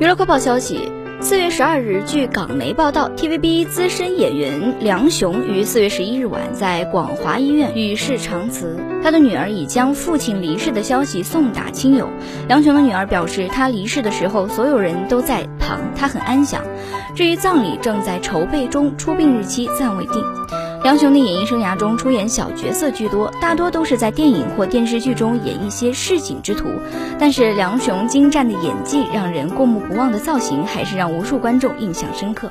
娱乐快报消息：四月十二日，据港媒报道，TVB 资深演员梁雄于四月十一日晚在广华医院与世长辞。他的女儿已将父亲离世的消息送达亲友。梁雄的女儿表示，他离世的时候，所有人都在旁，他很安详。至于葬礼，正在筹备中，出殡日期暂未定。梁雄的演艺生涯中出演小角色居多，大多都是在电影或电视剧中演一些市井之徒。但是梁雄精湛的演技，让人过目不忘的造型，还是让无数观众印象深刻。